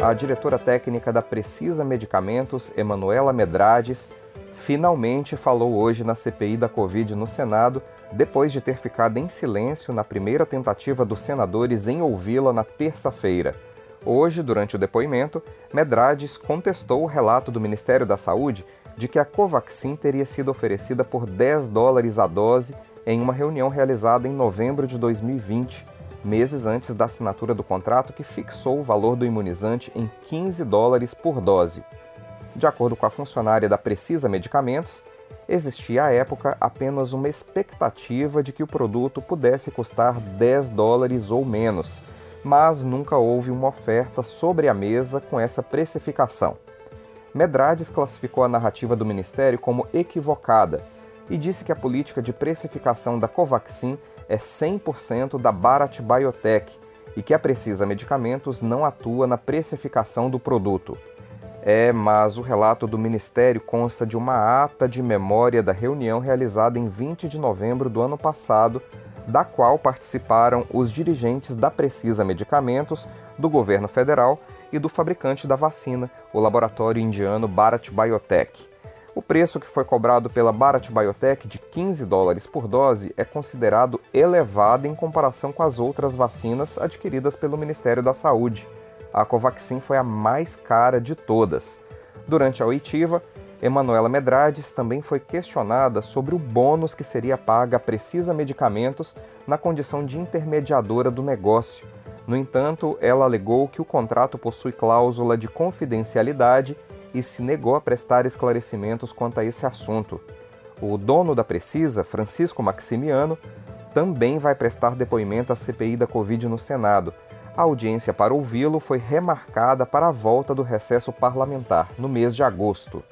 A diretora técnica da Precisa Medicamentos, Emanuela Medrades, finalmente falou hoje na CPI da Covid no Senado, depois de ter ficado em silêncio na primeira tentativa dos senadores em ouvi-la na terça-feira. Hoje, durante o depoimento, Medrades contestou o relato do Ministério da Saúde de que a Covaxin teria sido oferecida por 10 dólares a dose em uma reunião realizada em novembro de 2020 meses antes da assinatura do contrato que fixou o valor do imunizante em 15 dólares por dose. De acordo com a funcionária da Precisa Medicamentos, existia à época apenas uma expectativa de que o produto pudesse custar 10 dólares ou menos, mas nunca houve uma oferta sobre a mesa com essa precificação. Medrades classificou a narrativa do Ministério como equivocada e disse que a política de precificação da Covaxin é 100% da Bharat Biotech e que a Precisa Medicamentos não atua na precificação do produto. É, mas o relato do Ministério consta de uma ata de memória da reunião realizada em 20 de novembro do ano passado, da qual participaram os dirigentes da Precisa Medicamentos, do governo federal e do fabricante da vacina, o laboratório indiano Bharat Biotech. O preço que foi cobrado pela Bharat Biotech de 15 dólares por dose é considerado elevado em comparação com as outras vacinas adquiridas pelo Ministério da Saúde. A Covaxin foi a mais cara de todas. Durante a oitiva, Emanuela Medrades também foi questionada sobre o bônus que seria pago a Precisa Medicamentos na condição de intermediadora do negócio. No entanto, ela alegou que o contrato possui cláusula de confidencialidade e se negou a prestar esclarecimentos quanto a esse assunto. O dono da Precisa, Francisco Maximiano, também vai prestar depoimento à CPI da Covid no Senado. A audiência para ouvi-lo foi remarcada para a volta do recesso parlamentar, no mês de agosto.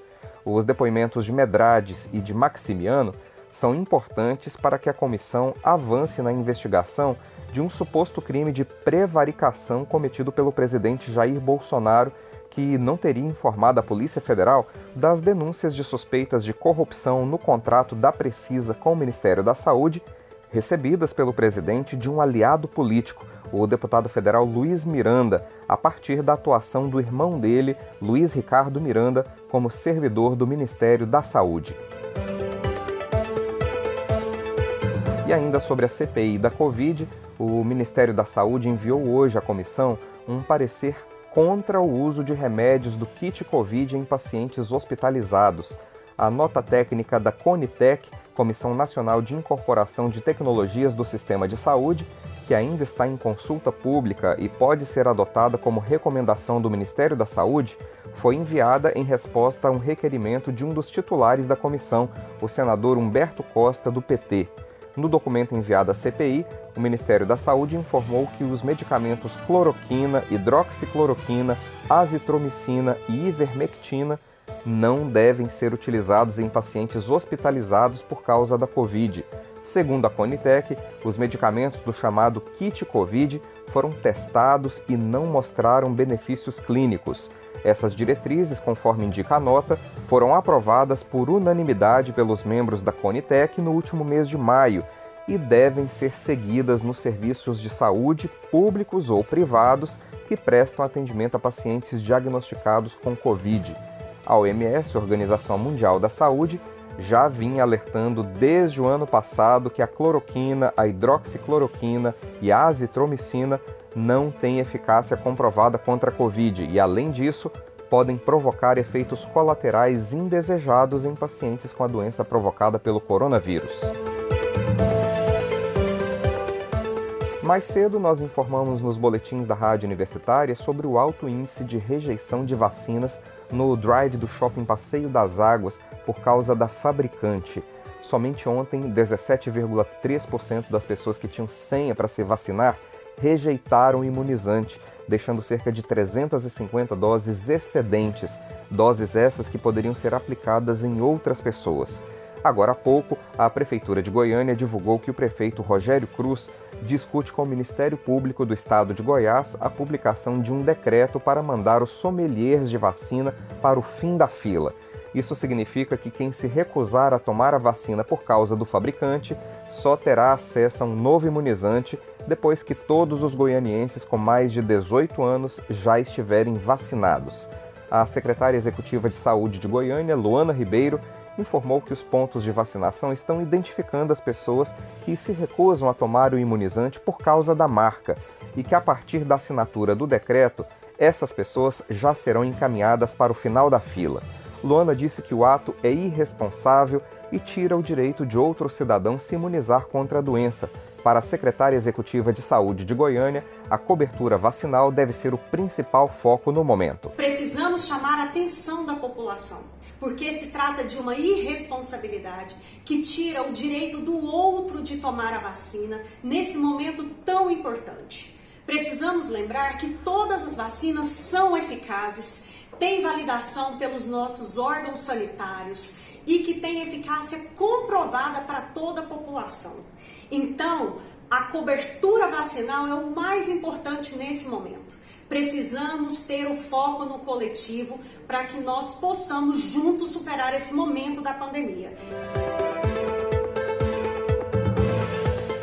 Os depoimentos de Medrades e de Maximiano são importantes para que a comissão avance na investigação de um suposto crime de prevaricação cometido pelo presidente Jair Bolsonaro que não teria informado a Polícia Federal das denúncias de suspeitas de corrupção no contrato da Precisa com o Ministério da Saúde, recebidas pelo presidente de um aliado político, o deputado federal Luiz Miranda, a partir da atuação do irmão dele, Luiz Ricardo Miranda, como servidor do Ministério da Saúde. E ainda sobre a CPI da Covid, o Ministério da Saúde enviou hoje à comissão um parecer contra o uso de remédios do kit Covid em pacientes hospitalizados. A nota técnica da Conitec, Comissão Nacional de Incorporação de Tecnologias do Sistema de Saúde, que ainda está em consulta pública e pode ser adotada como recomendação do Ministério da Saúde, foi enviada em resposta a um requerimento de um dos titulares da comissão, o senador Humberto Costa, do PT. No documento enviado à CPI, o Ministério da Saúde informou que os medicamentos cloroquina, hidroxicloroquina, azitromicina e ivermectina não devem ser utilizados em pacientes hospitalizados por causa da Covid. Segundo a Conitec, os medicamentos do chamado kit Covid foram testados e não mostraram benefícios clínicos. Essas diretrizes, conforme indica a nota, foram aprovadas por unanimidade pelos membros da Conitec no último mês de maio e devem ser seguidas nos serviços de saúde públicos ou privados que prestam atendimento a pacientes diagnosticados com Covid. A OMS, Organização Mundial da Saúde, já vinha alertando desde o ano passado que a cloroquina, a hidroxicloroquina e a azitromicina não têm eficácia comprovada contra a Covid e, além disso, podem provocar efeitos colaterais indesejados em pacientes com a doença provocada pelo coronavírus. Mais cedo, nós informamos nos boletins da Rádio Universitária sobre o alto índice de rejeição de vacinas no drive do Shopping Passeio das Águas por causa da fabricante. Somente ontem, 17,3% das pessoas que tinham senha para se vacinar rejeitaram o imunizante, deixando cerca de 350 doses excedentes, doses essas que poderiam ser aplicadas em outras pessoas. Agora há pouco, a Prefeitura de Goiânia divulgou que o prefeito Rogério Cruz discute com o Ministério Público do Estado de Goiás a publicação de um decreto para mandar os sommeliers de vacina para o fim da fila. Isso significa que quem se recusar a tomar a vacina por causa do fabricante só terá acesso a um novo imunizante depois que todos os goianienses com mais de 18 anos já estiverem vacinados. A secretária executiva de saúde de Goiânia, Luana Ribeiro, informou que os pontos de vacinação estão identificando as pessoas que se recusam a tomar o imunizante por causa da marca e que, a partir da assinatura do decreto, essas pessoas já serão encaminhadas para o final da fila. Luana disse que o ato é irresponsável e tira o direito de outro cidadão se imunizar contra a doença. Para a secretária executiva de saúde de Goiânia, a cobertura vacinal deve ser o principal foco no momento. Precisamos chamar a atenção da população porque se trata de uma irresponsabilidade que tira o direito do outro de tomar a vacina nesse momento tão importante. Precisamos lembrar que todas as vacinas são eficazes, têm validação pelos nossos órgãos sanitários e que têm eficácia comprovada para toda a população. Então, a cobertura vacinal é o mais importante nesse momento. Precisamos ter o foco no coletivo para que nós possamos juntos superar esse momento da pandemia.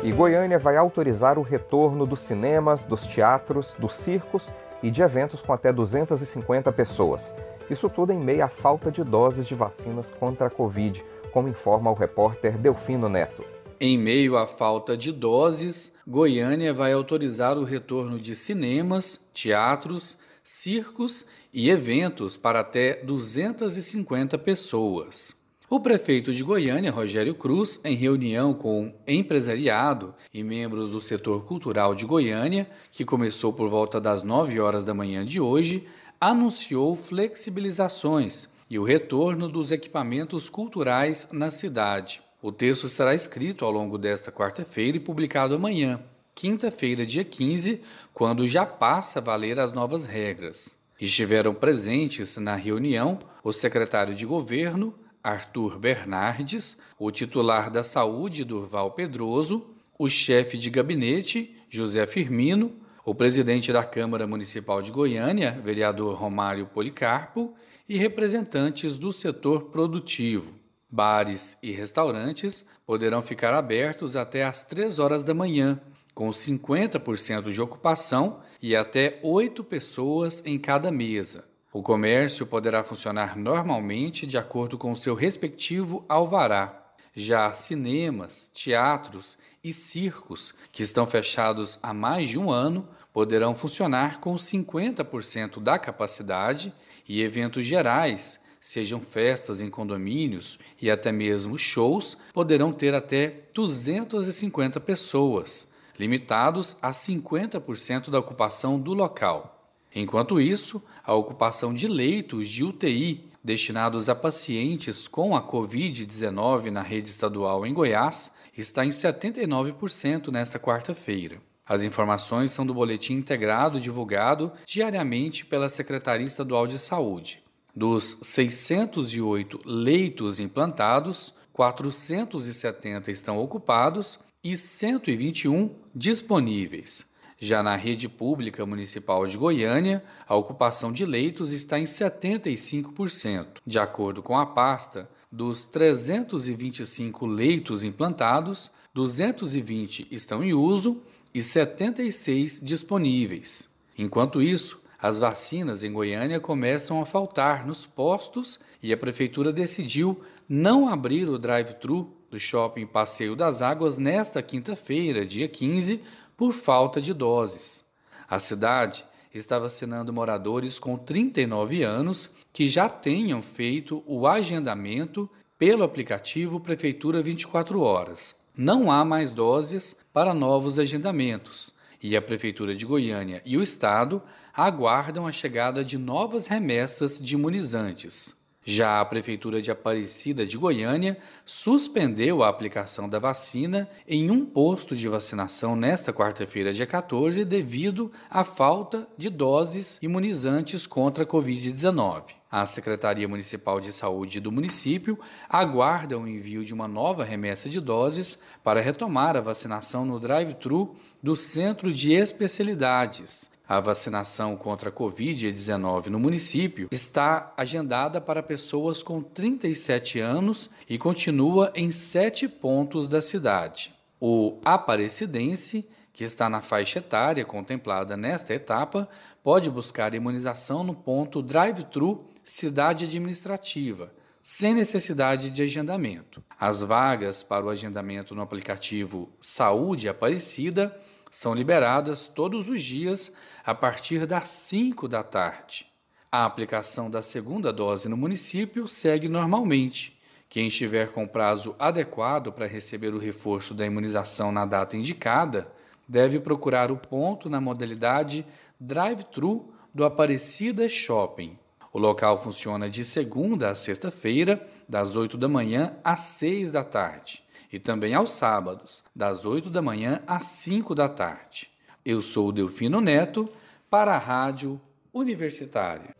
E Goiânia vai autorizar o retorno dos cinemas, dos teatros, dos circos e de eventos com até 250 pessoas. Isso tudo em meio à falta de doses de vacinas contra a Covid, como informa o repórter Delfino Neto. Em meio à falta de doses, Goiânia vai autorizar o retorno de cinemas, teatros, circos e eventos para até 250 pessoas. O prefeito de Goiânia, Rogério Cruz, em reunião com empresariado e membros do setor cultural de Goiânia, que começou por volta das 9 horas da manhã de hoje, anunciou flexibilizações e o retorno dos equipamentos culturais na cidade. O texto será escrito ao longo desta quarta-feira e publicado amanhã, quinta-feira, dia 15, quando já passa a valer as novas regras. Estiveram presentes na reunião o secretário de governo, Arthur Bernardes, o titular da saúde, Durval Pedroso, o chefe de gabinete, José Firmino, o presidente da Câmara Municipal de Goiânia, vereador Romário Policarpo, e representantes do setor produtivo. Bares e restaurantes poderão ficar abertos até às 3 horas da manhã, com 50% de ocupação e até 8 pessoas em cada mesa. O comércio poderá funcionar normalmente de acordo com seu respectivo alvará. Já cinemas, teatros e circos, que estão fechados há mais de um ano, poderão funcionar com 50% da capacidade e eventos gerais sejam festas em condomínios e até mesmo shows, poderão ter até 250 pessoas, limitados a 50% da ocupação do local. Enquanto isso, a ocupação de leitos de UTI destinados a pacientes com a Covid-19 na rede estadual em Goiás está em 79% nesta quarta-feira. As informações são do boletim integrado divulgado diariamente pela Secretaria Estadual de Saúde. Dos 608 leitos implantados, 470 estão ocupados e 121 disponíveis. Já na rede pública municipal de Goiânia, a ocupação de leitos está em 75%. De acordo com a pasta, dos 325 leitos implantados, 220 estão em uso e 76 disponíveis. Enquanto isso, as vacinas em Goiânia começam a faltar nos postos e a prefeitura decidiu não abrir o drive-thru do shopping Passeio das Águas nesta quinta-feira, dia 15, por falta de doses. A cidade está vacinando moradores com 39 anos que já tenham feito o agendamento pelo aplicativo Prefeitura 24 Horas. Não há mais doses para novos agendamentos e a Prefeitura de Goiânia e o Estado aguardam a chegada de novas remessas de imunizantes. Já a Prefeitura de Aparecida de Goiânia suspendeu a aplicação da vacina em um posto de vacinação nesta quarta-feira, dia 14, devido à falta de doses imunizantes contra a Covid-19. A Secretaria Municipal de Saúde do município aguarda o envio de uma nova remessa de doses para retomar a vacinação no drive-thru do Centro de Especialidades a vacinação contra a Covid-19 no município está agendada para pessoas com 37 anos e continua em sete pontos da cidade. O aparecidense, que está na faixa etária contemplada nesta etapa, pode buscar imunização no ponto drive-thru Cidade Administrativa, sem necessidade de agendamento. As vagas para o agendamento no aplicativo Saúde Aparecida são liberadas todos os dias a partir das 5 da tarde. A aplicação da segunda dose no município segue normalmente. Quem estiver com prazo adequado para receber o reforço da imunização na data indicada, deve procurar o ponto na modalidade drive-thru do Aparecida Shopping. O local funciona de segunda a sexta-feira, das 8 da manhã às 6 da tarde e também aos sábados, das 8 da manhã às 5 da tarde. Eu sou o Delfino Neto, para a Rádio Universitária.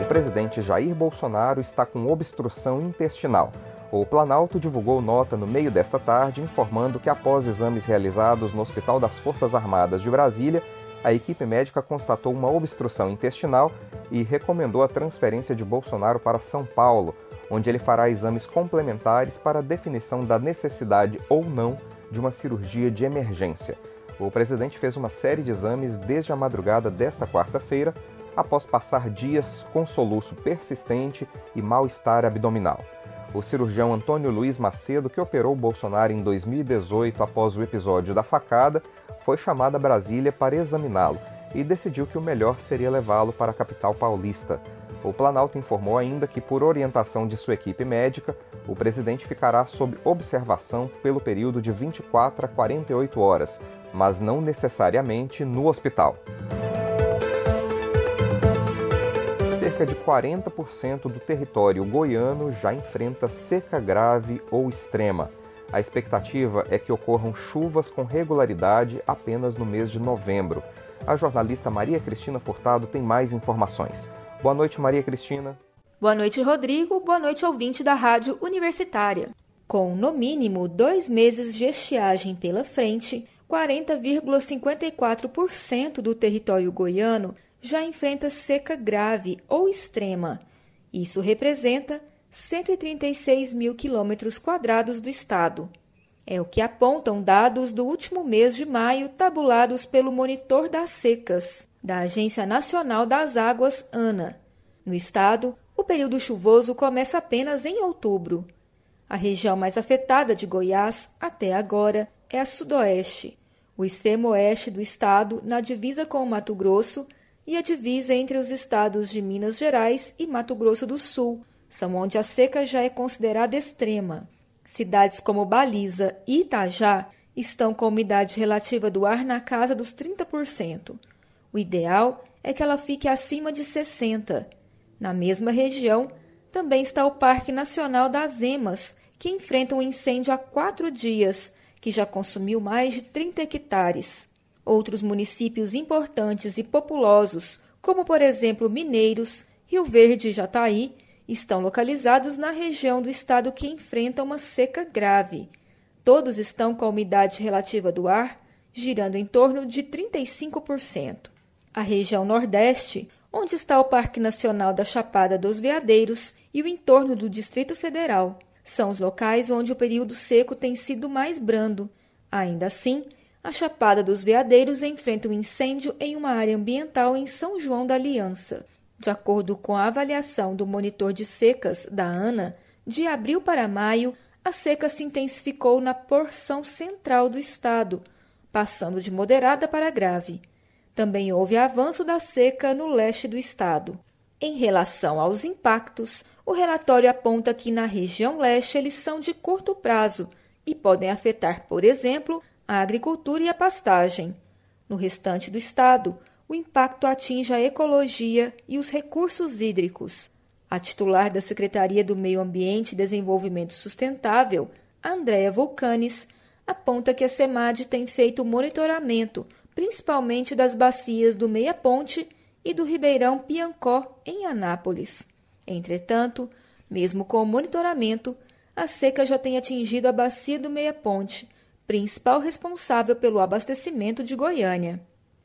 O presidente Jair Bolsonaro está com obstrução intestinal. O Planalto divulgou nota no meio desta tarde informando que, após exames realizados no Hospital das Forças Armadas de Brasília, a equipe médica constatou uma obstrução intestinal e recomendou a transferência de Bolsonaro para São Paulo, onde ele fará exames complementares para definição da necessidade ou não de uma cirurgia de emergência. O presidente fez uma série de exames desde a madrugada desta quarta-feira, após passar dias com soluço persistente e mal-estar abdominal. O cirurgião Antônio Luiz Macedo, que operou Bolsonaro em 2018 após o episódio da facada, foi chamado a Brasília para examiná-lo e decidiu que o melhor seria levá-lo para a capital paulista. O Planalto informou ainda que, por orientação de sua equipe médica, o presidente ficará sob observação pelo período de 24 a 48 horas, mas não necessariamente no hospital. Cerca de 40% do território goiano já enfrenta seca grave ou extrema. A expectativa é que ocorram chuvas com regularidade apenas no mês de novembro. A jornalista Maria Cristina Furtado tem mais informações. Boa noite, Maria Cristina. Boa noite, Rodrigo. Boa noite, ouvinte da Rádio Universitária. Com no mínimo dois meses de estiagem pela frente, 40,54% do território goiano já enfrenta seca grave ou extrema. Isso representa 136 mil quilômetros quadrados do estado. É o que apontam dados do último mês de maio tabulados pelo Monitor das Secas da Agência Nacional das Águas, ANA. No estado, o período chuvoso começa apenas em outubro. A região mais afetada de Goiás, até agora, é a Sudoeste, o extremo oeste do estado, na divisa com o Mato Grosso, e a divisa entre os estados de Minas Gerais e Mato Grosso do Sul, são onde a seca já é considerada extrema. Cidades como Baliza e Itajá estão com umidade relativa do ar na casa dos 30%. O ideal é que ela fique acima de 60. Na mesma região, também está o Parque Nacional das Emas, que enfrenta um incêndio há quatro dias, que já consumiu mais de 30 hectares. Outros municípios importantes e populosos, como por exemplo Mineiros, Rio Verde e Jataí, estão localizados na região do estado que enfrenta uma seca grave. Todos estão com a umidade relativa do ar girando em torno de 35%. A região Nordeste, onde está o Parque Nacional da Chapada dos Veadeiros e o entorno do Distrito Federal, são os locais onde o período seco tem sido mais brando. Ainda assim, a Chapada dos Veadeiros enfrenta um incêndio em uma área ambiental em São João da Aliança. De acordo com a avaliação do monitor de secas da ANA, de abril para maio, a seca se intensificou na porção central do estado, passando de moderada para grave. Também houve avanço da seca no leste do estado. Em relação aos impactos, o relatório aponta que na região leste eles são de curto prazo e podem afetar, por exemplo, a agricultura e a pastagem. No restante do estado, o impacto atinge a ecologia e os recursos hídricos. A titular da Secretaria do Meio Ambiente e Desenvolvimento Sustentável, Andréa Volcanes, aponta que a SEMAD tem feito monitoramento, principalmente das bacias do Meia Ponte e do Ribeirão Piancó, em Anápolis. Entretanto, mesmo com o monitoramento, a seca já tem atingido a bacia do Meia Ponte, principal responsável pelo abastecimento de Goiânia.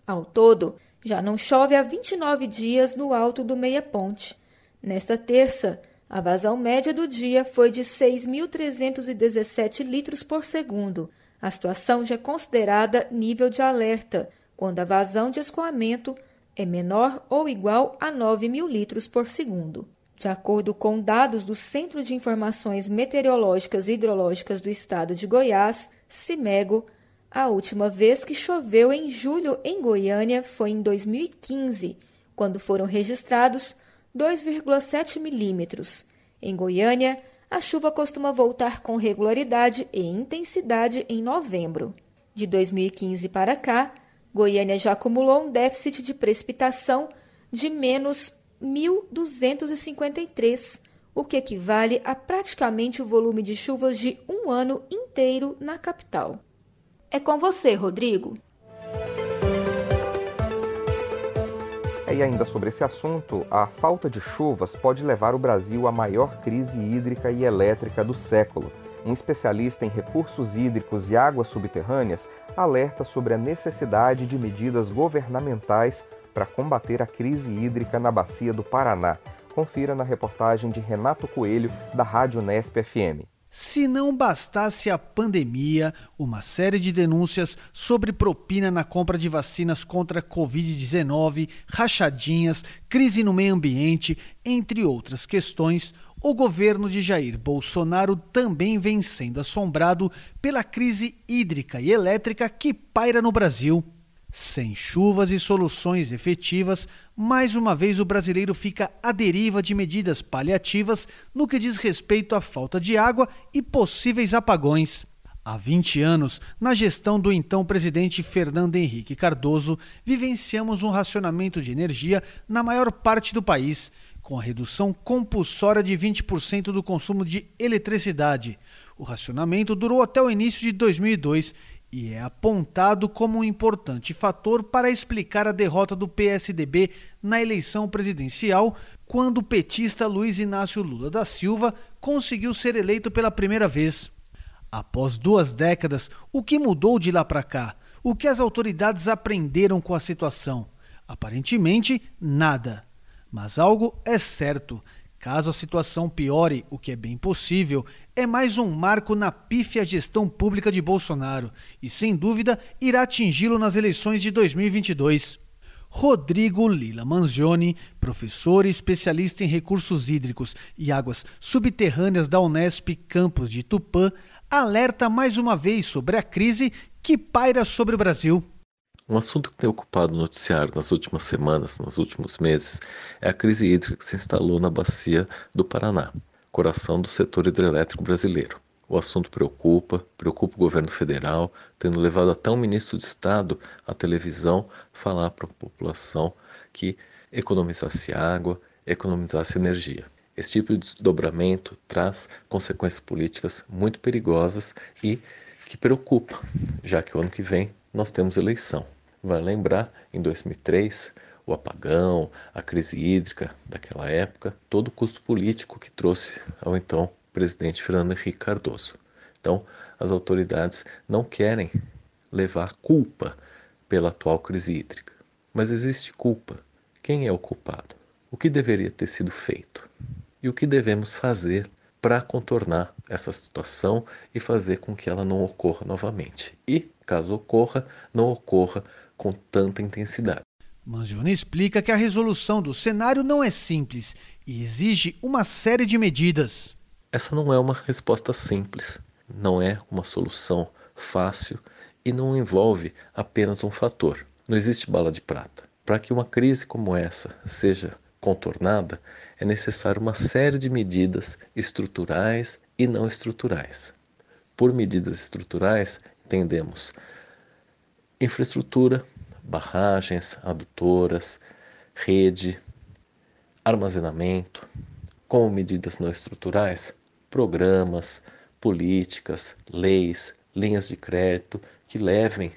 Ao todo, já não chove há 29 dias no alto do Meia Ponte. Nesta terça, a vazão média do dia foi de 6.317 litros por segundo. A situação já é considerada nível de alerta, quando a vazão de escoamento é menor ou igual a 9 mil litros por segundo. De acordo com dados do Centro de Informações Meteorológicas e Hidrológicas do Estado de Goiás, CIMEGO, a última vez que choveu em julho em Goiânia foi em 2015, quando foram registrados 2,7 milímetros. Em Goiânia, a chuva costuma voltar com regularidade e intensidade em novembro. De 2015 para cá, Goiânia já acumulou um déficit de precipitação de menos 1.253, o que equivale a praticamente o volume de chuvas de um ano inteiro na capital. É com você, Rodrigo. E ainda sobre esse assunto, a falta de chuvas pode levar o Brasil à maior crise hídrica e elétrica do século. Um especialista em recursos hídricos e águas subterrâneas alerta sobre a necessidade de medidas governamentais para combater a crise hídrica na bacia do Paraná. Confira na reportagem de Renato Coelho, da Rádio Nesp FM. Se não bastasse a pandemia, uma série de denúncias sobre propina na compra de vacinas contra a Covid-19, rachadinhas, crise no meio ambiente, entre outras questões, o governo de Jair Bolsonaro também vem sendo assombrado pela crise hídrica e elétrica que paira no Brasil. Sem chuvas e soluções efetivas, mais uma vez o brasileiro fica à deriva de medidas paliativas no que diz respeito à falta de água e possíveis apagões. Há 20 anos, na gestão do então presidente Fernando Henrique Cardoso, vivenciamos um racionamento de energia na maior parte do país, com a redução compulsória de 20% do consumo de eletricidade. O racionamento durou até o início de 2002 e é apontado como um importante fator para explicar a derrota do PSDB na eleição presidencial, quando o petista Luiz Inácio Lula da Silva conseguiu ser eleito pela primeira vez. Após duas décadas, o que mudou de lá para cá? O que as autoridades aprenderam com a situação? Aparentemente, nada. Mas algo é certo Caso a situação piore, o que é bem possível, é mais um marco na pífia gestão pública de Bolsonaro e, sem dúvida, irá atingi-lo nas eleições de 2022. Rodrigo Lila Manzioni, professor e especialista em recursos hídricos e águas subterrâneas da Unesp Campus de Tupã, alerta mais uma vez sobre a crise que paira sobre o Brasil. Um assunto que tem ocupado o noticiário nas últimas semanas, nos últimos meses, é a crise hídrica que se instalou na bacia do Paraná, coração do setor hidrelétrico brasileiro. O assunto preocupa, preocupa o governo federal, tendo levado até um ministro de Estado à televisão falar para a população que economizasse água, economizasse energia. Esse tipo de desdobramento traz consequências políticas muito perigosas e que preocupa, já que o ano que vem nós temos eleição. Vai lembrar, em 2003, o apagão, a crise hídrica daquela época, todo o custo político que trouxe ao então presidente Fernando Henrique Cardoso. Então, as autoridades não querem levar culpa pela atual crise hídrica. Mas existe culpa. Quem é o culpado? O que deveria ter sido feito? E o que devemos fazer para contornar essa situação e fazer com que ela não ocorra novamente? E, caso ocorra, não ocorra com tanta intensidade. Mangione explica que a resolução do cenário não é simples e exige uma série de medidas. Essa não é uma resposta simples, não é uma solução fácil e não envolve apenas um fator. Não existe bala de prata. Para que uma crise como essa seja contornada, é necessário uma série de medidas estruturais e não estruturais. Por medidas estruturais, entendemos infraestrutura, barragens, adutoras, rede, armazenamento, como medidas não estruturais, programas, políticas, leis, linhas de crédito que levem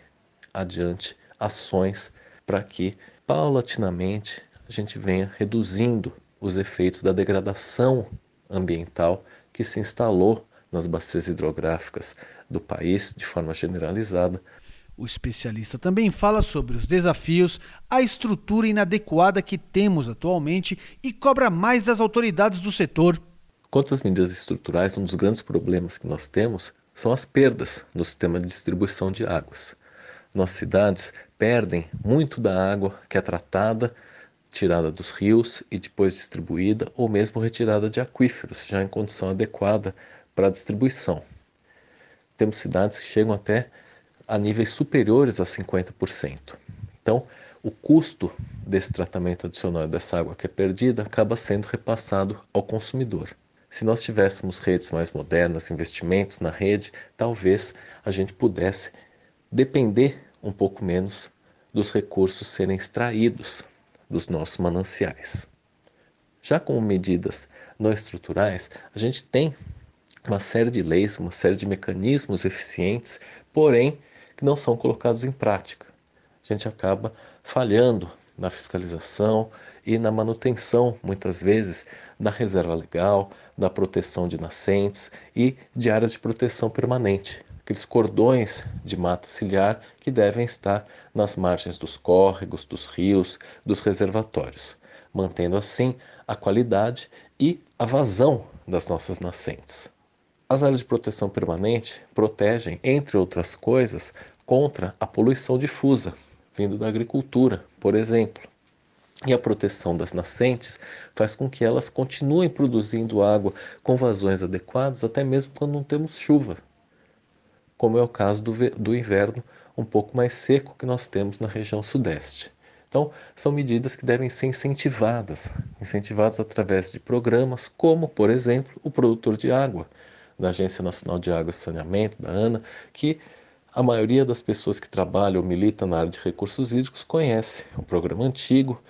adiante ações para que paulatinamente a gente venha reduzindo os efeitos da degradação ambiental que se instalou nas bacias hidrográficas do país de forma generalizada. O especialista também fala sobre os desafios, a estrutura inadequada que temos atualmente e cobra mais das autoridades do setor. Quanto às medidas estruturais, um dos grandes problemas que nós temos são as perdas no sistema de distribuição de águas. Nossas cidades perdem muito da água que é tratada, tirada dos rios e depois distribuída ou mesmo retirada de aquíferos, já em condição adequada para a distribuição. Temos cidades que chegam até a níveis superiores a 50%. Então, o custo desse tratamento adicional dessa água que é perdida acaba sendo repassado ao consumidor. Se nós tivéssemos redes mais modernas, investimentos na rede, talvez a gente pudesse depender um pouco menos dos recursos serem extraídos dos nossos mananciais. Já com medidas não estruturais, a gente tem uma série de leis, uma série de mecanismos eficientes, porém que não são colocados em prática. A gente acaba falhando na fiscalização e na manutenção, muitas vezes, da reserva legal, da proteção de nascentes e de áreas de proteção permanente, aqueles cordões de mata ciliar que devem estar nas margens dos córregos, dos rios, dos reservatórios, mantendo assim a qualidade e a vazão das nossas nascentes. As áreas de proteção permanente protegem, entre outras coisas, contra a poluição difusa, vindo da agricultura, por exemplo. E a proteção das nascentes faz com que elas continuem produzindo água com vazões adequadas, até mesmo quando não temos chuva, como é o caso do, do inverno um pouco mais seco que nós temos na região sudeste. Então, são medidas que devem ser incentivadas, incentivadas através de programas como, por exemplo, o produtor de água, da Agência Nacional de Água e Saneamento, da ANA, que a maioria das pessoas que trabalham ou militam na área de recursos hídricos conhece o programa antigo,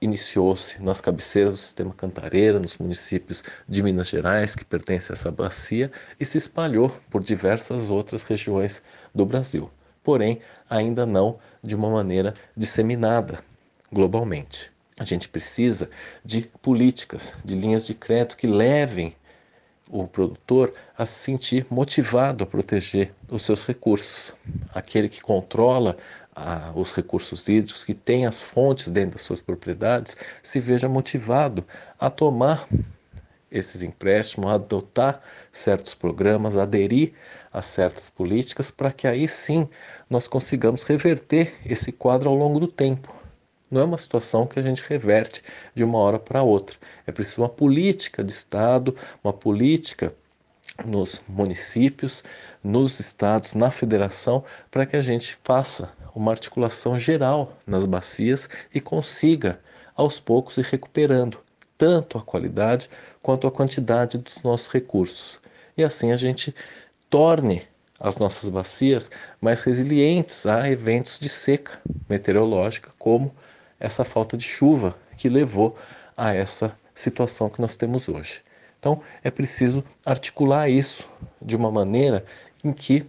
iniciou-se nas cabeceiras do sistema Cantareira, nos municípios de Minas Gerais, que pertencem a essa bacia, e se espalhou por diversas outras regiões do Brasil, porém ainda não de uma maneira disseminada globalmente. A gente precisa de políticas, de linhas de crédito que levem o produtor a se sentir motivado a proteger os seus recursos. Aquele que controla ah, os recursos hídricos, que tem as fontes dentro das suas propriedades, se veja motivado a tomar esses empréstimos, a adotar certos programas, aderir a certas políticas, para que aí sim nós consigamos reverter esse quadro ao longo do tempo. Não é uma situação que a gente reverte de uma hora para outra. É preciso uma política de Estado, uma política nos municípios, nos estados, na federação, para que a gente faça uma articulação geral nas bacias e consiga, aos poucos, ir recuperando tanto a qualidade quanto a quantidade dos nossos recursos. E assim a gente torne as nossas bacias mais resilientes a eventos de seca meteorológica, como essa falta de chuva que levou a essa situação que nós temos hoje. Então, é preciso articular isso de uma maneira em que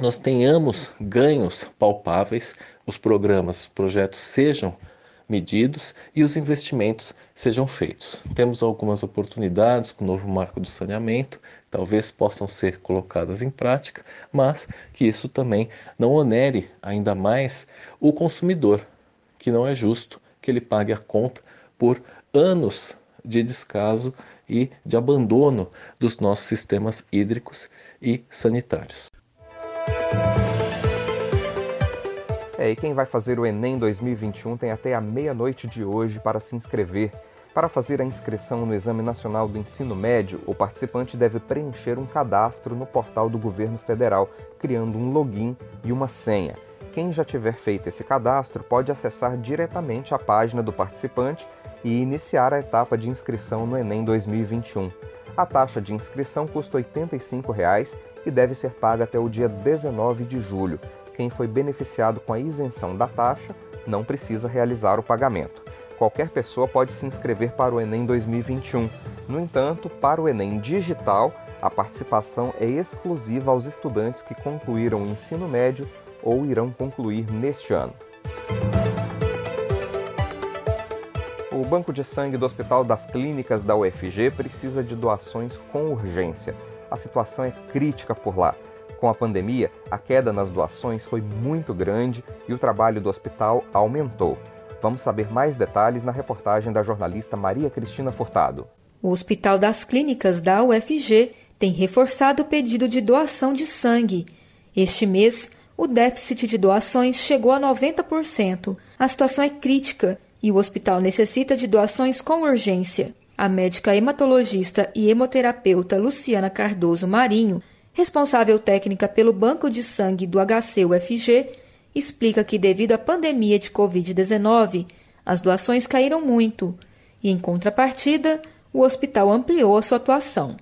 nós tenhamos ganhos palpáveis, os programas, os projetos sejam medidos e os investimentos sejam feitos. Temos algumas oportunidades com o novo marco do saneamento, talvez possam ser colocadas em prática, mas que isso também não onere ainda mais o consumidor, que não é justo que ele pague a conta por anos de descaso e de abandono dos nossos sistemas hídricos e sanitários. É, e quem vai fazer o Enem 2021 tem até a meia-noite de hoje para se inscrever. Para fazer a inscrição no Exame Nacional do Ensino Médio, o participante deve preencher um cadastro no portal do governo federal, criando um login e uma senha. Quem já tiver feito esse cadastro pode acessar diretamente a página do participante e iniciar a etapa de inscrição no Enem 2021. A taxa de inscrição custa R$ 85,00 e deve ser paga até o dia 19 de julho. quem foi beneficiado com a isenção da taxa não precisa realizar o pagamento. Qualquer pessoa pode se inscrever para o Enem 2021. No entanto, para o Enem digital, a participação é exclusiva aos estudantes que concluíram o ensino médio ou irão concluir neste ano. O Banco de Sangue do Hospital das Clínicas da UFG precisa de doações com urgência. A situação é crítica por lá. Com a pandemia, a queda nas doações foi muito grande e o trabalho do hospital aumentou. Vamos saber mais detalhes na reportagem da jornalista Maria Cristina Furtado. O Hospital das Clínicas da UFG tem reforçado o pedido de doação de sangue. Este mês, o déficit de doações chegou a 90%. A situação é crítica e o hospital necessita de doações com urgência. A médica hematologista e hemoterapeuta Luciana Cardoso Marinho, responsável técnica pelo Banco de Sangue do HC-UFG, explica que devido à pandemia de Covid-19, as doações caíram muito e, em contrapartida, o hospital ampliou a sua atuação.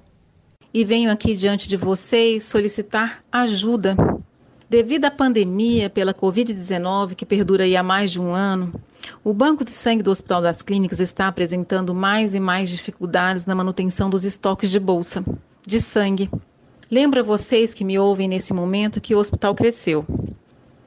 E venho aqui diante de vocês solicitar ajuda Devido à pandemia pela Covid-19, que perdura há mais de um ano, o Banco de Sangue do Hospital das Clínicas está apresentando mais e mais dificuldades na manutenção dos estoques de bolsa de sangue. Lembro vocês que me ouvem nesse momento que o hospital cresceu.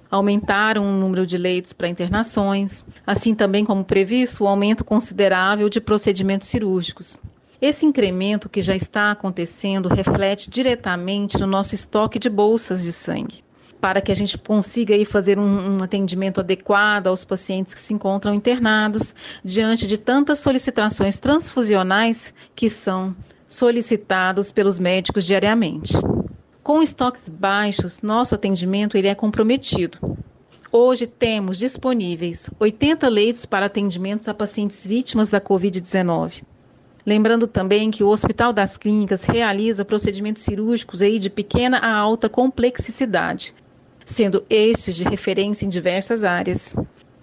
Aumentaram o número de leitos para internações, assim também como previsto o aumento considerável de procedimentos cirúrgicos. Esse incremento que já está acontecendo reflete diretamente no nosso estoque de bolsas de sangue para que a gente consiga aí fazer um, um, atendimento adequado aos pacientes que se encontram internados diante de tantas solicitações transfusionais que são solicitados pelos médicos diariamente. Com estoques baixos, nosso atendimento ele é comprometido. Hoje temos disponíveis 80 leitos para atendimentos a pacientes vítimas da Covid-19. Lembrando também que o Hospital das Clínicas realiza procedimentos cirúrgicos aí de pequena a alta complexidade, sendo estes de referência em diversas áreas.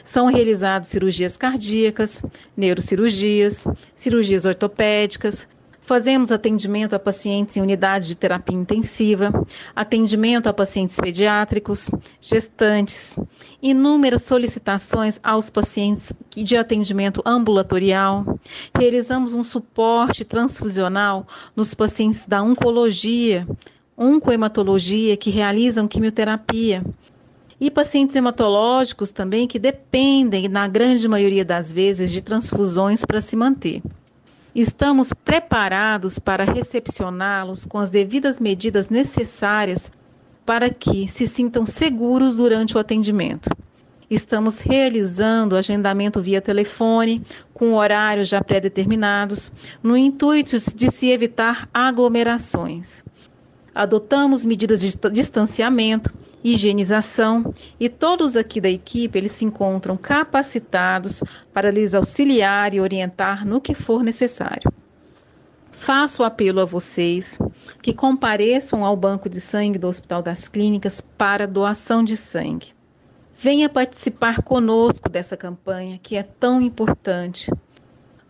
São realizadas cirurgias cardíacas, neurocirurgias, cirurgias ortopédicas, Fazemos atendimento a pacientes em unidade de terapia intensiva, atendimento a pacientes pediátricos, gestantes, inúmeras solicitações aos pacientes de atendimento ambulatorial. Realizamos um suporte transfusional nos pacientes da oncologia, oncohematologia que realizam quimioterapia. E pacientes hematológicos também que dependem, na grande maioria das vezes, de transfusões para se manter. Estamos preparados para recepcioná-los com as devidas medidas necessárias para que se sintam seguros durante o atendimento. Estamos realizando agendamento via telefone, com horários já pré-determinados, no intuito de se evitar aglomerações. Adotamos medidas de distanciamento, higienização e todos aqui da equipe eles se encontram capacitados para lhes auxiliar e orientar no que for necessário. Faço apelo a vocês que compareçam ao banco de sangue do Hospital das Clínicas para doação de sangue. Venha participar conosco dessa campanha que é tão importante.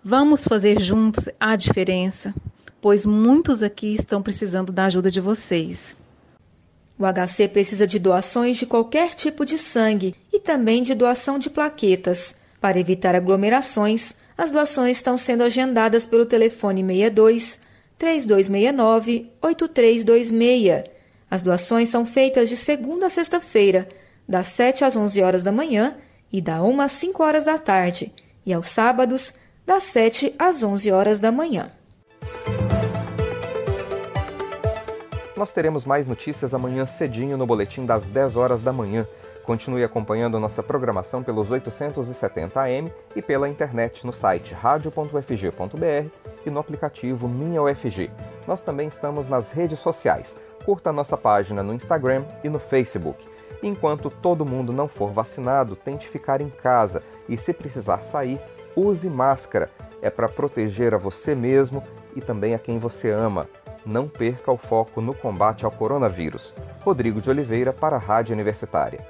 Vamos fazer juntos a diferença pois muitos aqui estão precisando da ajuda de vocês. O HC precisa de doações de qualquer tipo de sangue e também de doação de plaquetas. Para evitar aglomerações, as doações estão sendo agendadas pelo telefone 62 3269 8326. As doações são feitas de segunda a sexta-feira, das 7 às 11 horas da manhã e da 1 às 5 horas da tarde, e aos sábados, das 7 às 11 horas da manhã. Nós teremos mais notícias amanhã cedinho no boletim das 10 horas da manhã. Continue acompanhando nossa programação pelos 870 AM e pela internet no site radio.ufg.br e no aplicativo Minha UFG. Nós também estamos nas redes sociais. Curta nossa página no Instagram e no Facebook. Enquanto todo mundo não for vacinado, tente ficar em casa e, se precisar sair, use máscara. É para proteger a você mesmo e também a quem você ama não perca o foco no combate ao coronavírus. Rodrigo de Oliveira para a Rádio Universitária.